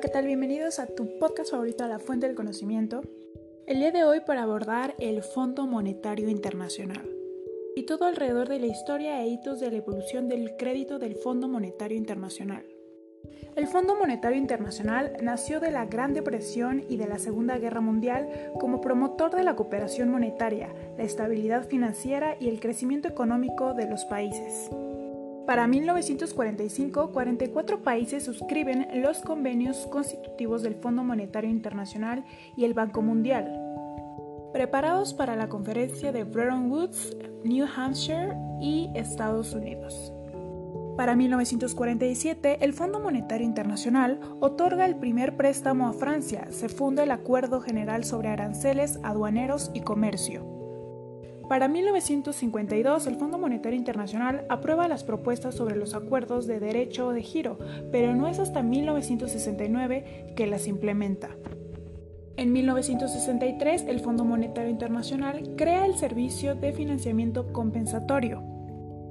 ¿qué tal? Bienvenidos a tu podcast favorito, La Fuente del Conocimiento. El día de hoy para abordar el Fondo Monetario Internacional y todo alrededor de la historia e hitos de la evolución del crédito del Fondo Monetario Internacional. El Fondo Monetario Internacional nació de la Gran Depresión y de la Segunda Guerra Mundial como promotor de la cooperación monetaria, la estabilidad financiera y el crecimiento económico de los países. Para 1945, 44 países suscriben los convenios constitutivos del Fondo Monetario Internacional y el Banco Mundial. Preparados para la conferencia de Bretton Woods, New Hampshire y Estados Unidos. Para 1947, el Fondo Monetario Internacional otorga el primer préstamo a Francia, se funda el Acuerdo General sobre Aranceles, Aduaneros y Comercio. Para 1952, el Fondo Monetario Internacional aprueba las propuestas sobre los acuerdos de derecho de giro, pero no es hasta 1969 que las implementa. En 1963, el Fondo Monetario Internacional crea el Servicio de Financiamiento Compensatorio.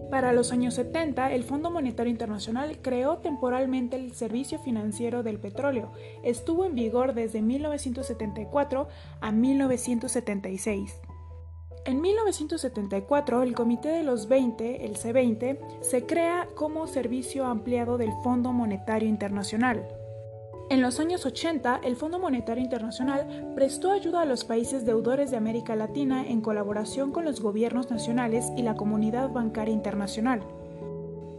Para los años 70, el Fondo Monetario Internacional creó temporalmente el Servicio Financiero del Petróleo. Estuvo en vigor desde 1974 a 1976. En 1974, el Comité de los 20, el C20, se crea como servicio ampliado del Fondo Monetario Internacional. En los años 80, el Fondo Monetario Internacional prestó ayuda a los países deudores de América Latina en colaboración con los gobiernos nacionales y la comunidad bancaria internacional.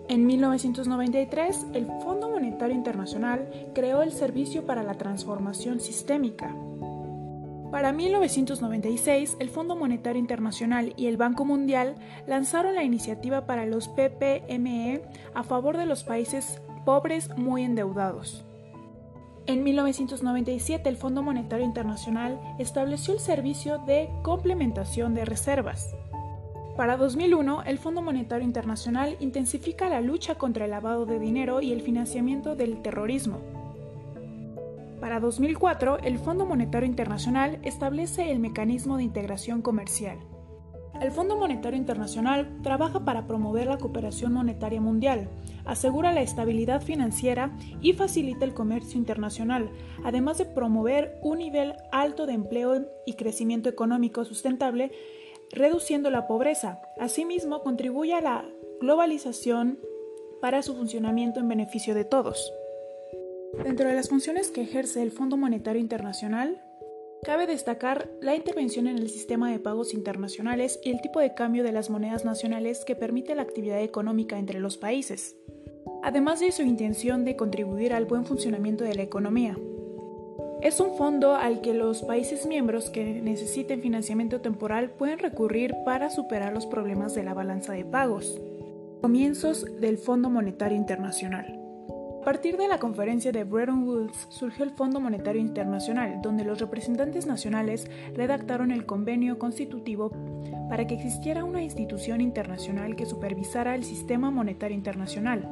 En 1993, el Fondo Monetario Internacional creó el Servicio para la Transformación Sistémica, para 1996, el Fondo Monetario Internacional y el Banco Mundial lanzaron la iniciativa para los PPME a favor de los países pobres muy endeudados. En 1997, el Fondo Monetario Internacional estableció el servicio de complementación de reservas. Para 2001, el Fondo Monetario Internacional intensifica la lucha contra el lavado de dinero y el financiamiento del terrorismo. Para 2004, el Fondo Monetario Internacional establece el mecanismo de integración comercial. El Fondo Monetario Internacional trabaja para promover la cooperación monetaria mundial, asegura la estabilidad financiera y facilita el comercio internacional, además de promover un nivel alto de empleo y crecimiento económico sustentable, reduciendo la pobreza. Asimismo, contribuye a la globalización para su funcionamiento en beneficio de todos. Dentro de las funciones que ejerce el Fondo Monetario Internacional, cabe destacar la intervención en el sistema de pagos internacionales y el tipo de cambio de las monedas nacionales que permite la actividad económica entre los países, además de su intención de contribuir al buen funcionamiento de la economía. Es un fondo al que los países miembros que necesiten financiamiento temporal pueden recurrir para superar los problemas de la balanza de pagos. Comienzos del Fondo Monetario Internacional. A partir de la conferencia de Bretton Woods surgió el Fondo Monetario Internacional, donde los representantes nacionales redactaron el convenio constitutivo para que existiera una institución internacional que supervisara el sistema monetario internacional,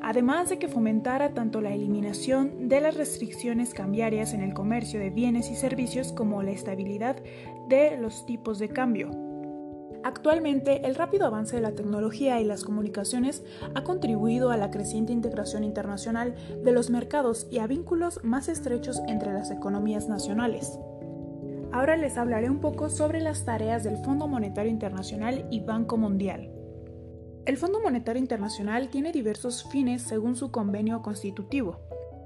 además de que fomentara tanto la eliminación de las restricciones cambiarias en el comercio de bienes y servicios como la estabilidad de los tipos de cambio. Actualmente, el rápido avance de la tecnología y las comunicaciones ha contribuido a la creciente integración internacional de los mercados y a vínculos más estrechos entre las economías nacionales. Ahora les hablaré un poco sobre las tareas del Fondo Monetario Internacional y Banco Mundial. El Fondo Monetario Internacional tiene diversos fines según su convenio constitutivo,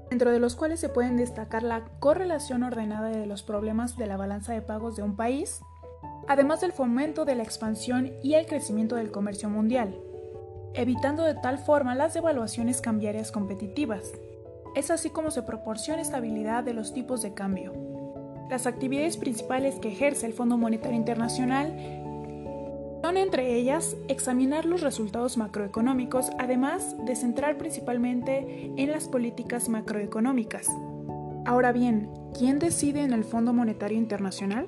dentro de los cuales se pueden destacar la correlación ordenada de los problemas de la balanza de pagos de un país, además del fomento de la expansión y el crecimiento del comercio mundial, evitando de tal forma las devaluaciones cambiarias competitivas. Es así como se proporciona estabilidad de los tipos de cambio. Las actividades principales que ejerce el Fondo Monetario Internacional son entre ellas examinar los resultados macroeconómicos, además de centrar principalmente en las políticas macroeconómicas. Ahora bien, ¿quién decide en el Fondo Monetario Internacional?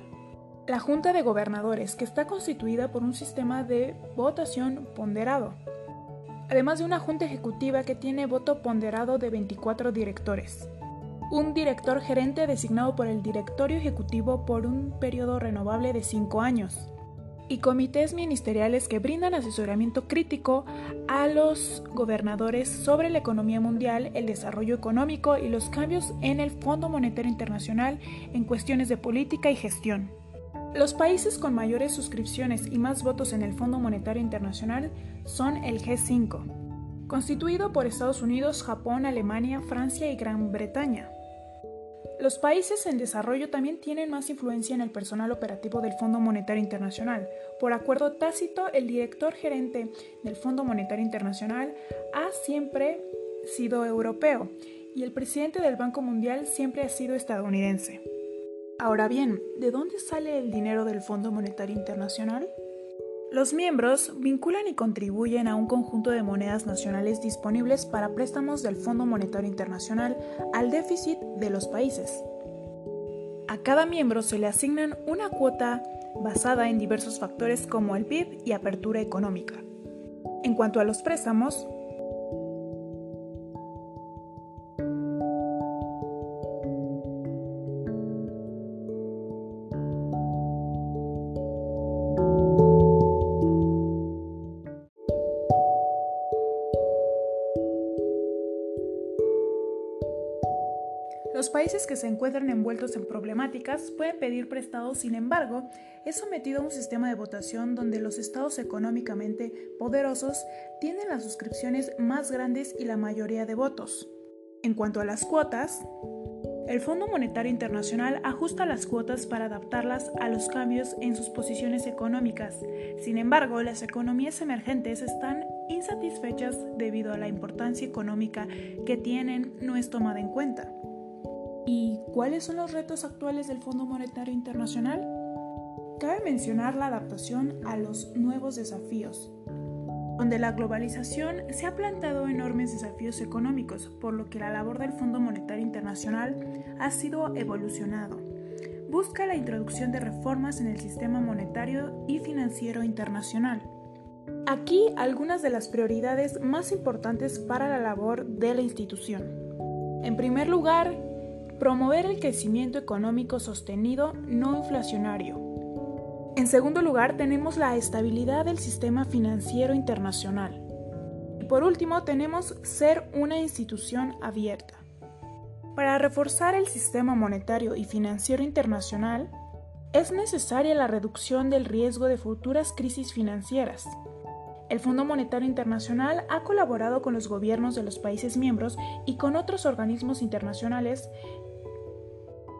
La Junta de Gobernadores, que está constituida por un sistema de votación ponderado, además de una Junta Ejecutiva que tiene voto ponderado de 24 directores, un director gerente designado por el Directorio Ejecutivo por un periodo renovable de 5 años, y comités ministeriales que brindan asesoramiento crítico a los gobernadores sobre la economía mundial, el desarrollo económico y los cambios en el Fondo Monetario Internacional en cuestiones de política y gestión. Los países con mayores suscripciones y más votos en el Fondo Monetario Internacional son el G5, constituido por Estados Unidos, Japón, Alemania, Francia y Gran Bretaña. Los países en desarrollo también tienen más influencia en el personal operativo del Fondo Monetario Internacional. Por acuerdo tácito, el director gerente del Fondo Monetario Internacional ha siempre sido europeo y el presidente del Banco Mundial siempre ha sido estadounidense. Ahora bien, ¿de dónde sale el dinero del Fondo Monetario Internacional? Los miembros vinculan y contribuyen a un conjunto de monedas nacionales disponibles para préstamos del Fondo Monetario Internacional al déficit de los países. A cada miembro se le asignan una cuota basada en diversos factores como el PIB y apertura económica. En cuanto a los préstamos, Los países que se encuentran envueltos en problemáticas pueden pedir prestados, sin embargo, es sometido a un sistema de votación donde los estados económicamente poderosos tienen las suscripciones más grandes y la mayoría de votos. En cuanto a las cuotas, el Fondo Monetario Internacional ajusta las cuotas para adaptarlas a los cambios en sus posiciones económicas. Sin embargo, las economías emergentes están insatisfechas debido a la importancia económica que tienen no es tomada en cuenta. ¿Y cuáles son los retos actuales del Fondo Monetario Internacional? Cabe mencionar la adaptación a los nuevos desafíos, donde la globalización se ha plantado enormes desafíos económicos, por lo que la labor del Fondo Monetario Internacional ha sido evolucionado. Busca la introducción de reformas en el sistema monetario y financiero internacional. Aquí algunas de las prioridades más importantes para la labor de la institución. En primer lugar, Promover el crecimiento económico sostenido no inflacionario. En segundo lugar, tenemos la estabilidad del sistema financiero internacional. Y por último, tenemos ser una institución abierta. Para reforzar el sistema monetario y financiero internacional, es necesaria la reducción del riesgo de futuras crisis financieras. El Fondo Monetario Internacional ha colaborado con los gobiernos de los países miembros y con otros organismos internacionales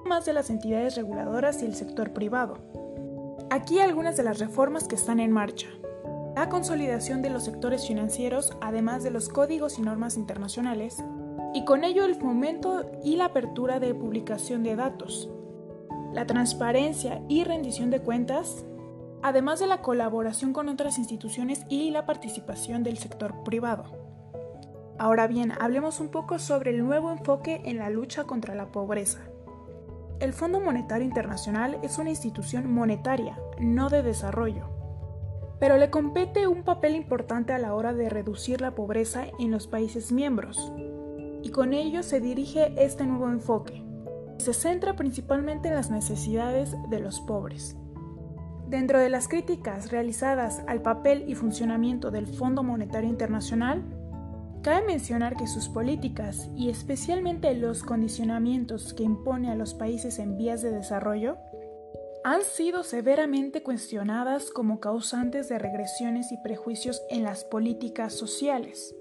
más de las entidades reguladoras y el sector privado. Aquí algunas de las reformas que están en marcha. La consolidación de los sectores financieros, además de los códigos y normas internacionales, y con ello el fomento y la apertura de publicación de datos, la transparencia y rendición de cuentas, además de la colaboración con otras instituciones y la participación del sector privado. Ahora bien, hablemos un poco sobre el nuevo enfoque en la lucha contra la pobreza. El Fondo Monetario Internacional es una institución monetaria, no de desarrollo, pero le compete un papel importante a la hora de reducir la pobreza en los países miembros, y con ello se dirige este nuevo enfoque. Se centra principalmente en las necesidades de los pobres. Dentro de las críticas realizadas al papel y funcionamiento del Fondo Monetario Internacional, Cabe mencionar que sus políticas y especialmente los condicionamientos que impone a los países en vías de desarrollo han sido severamente cuestionadas como causantes de regresiones y prejuicios en las políticas sociales.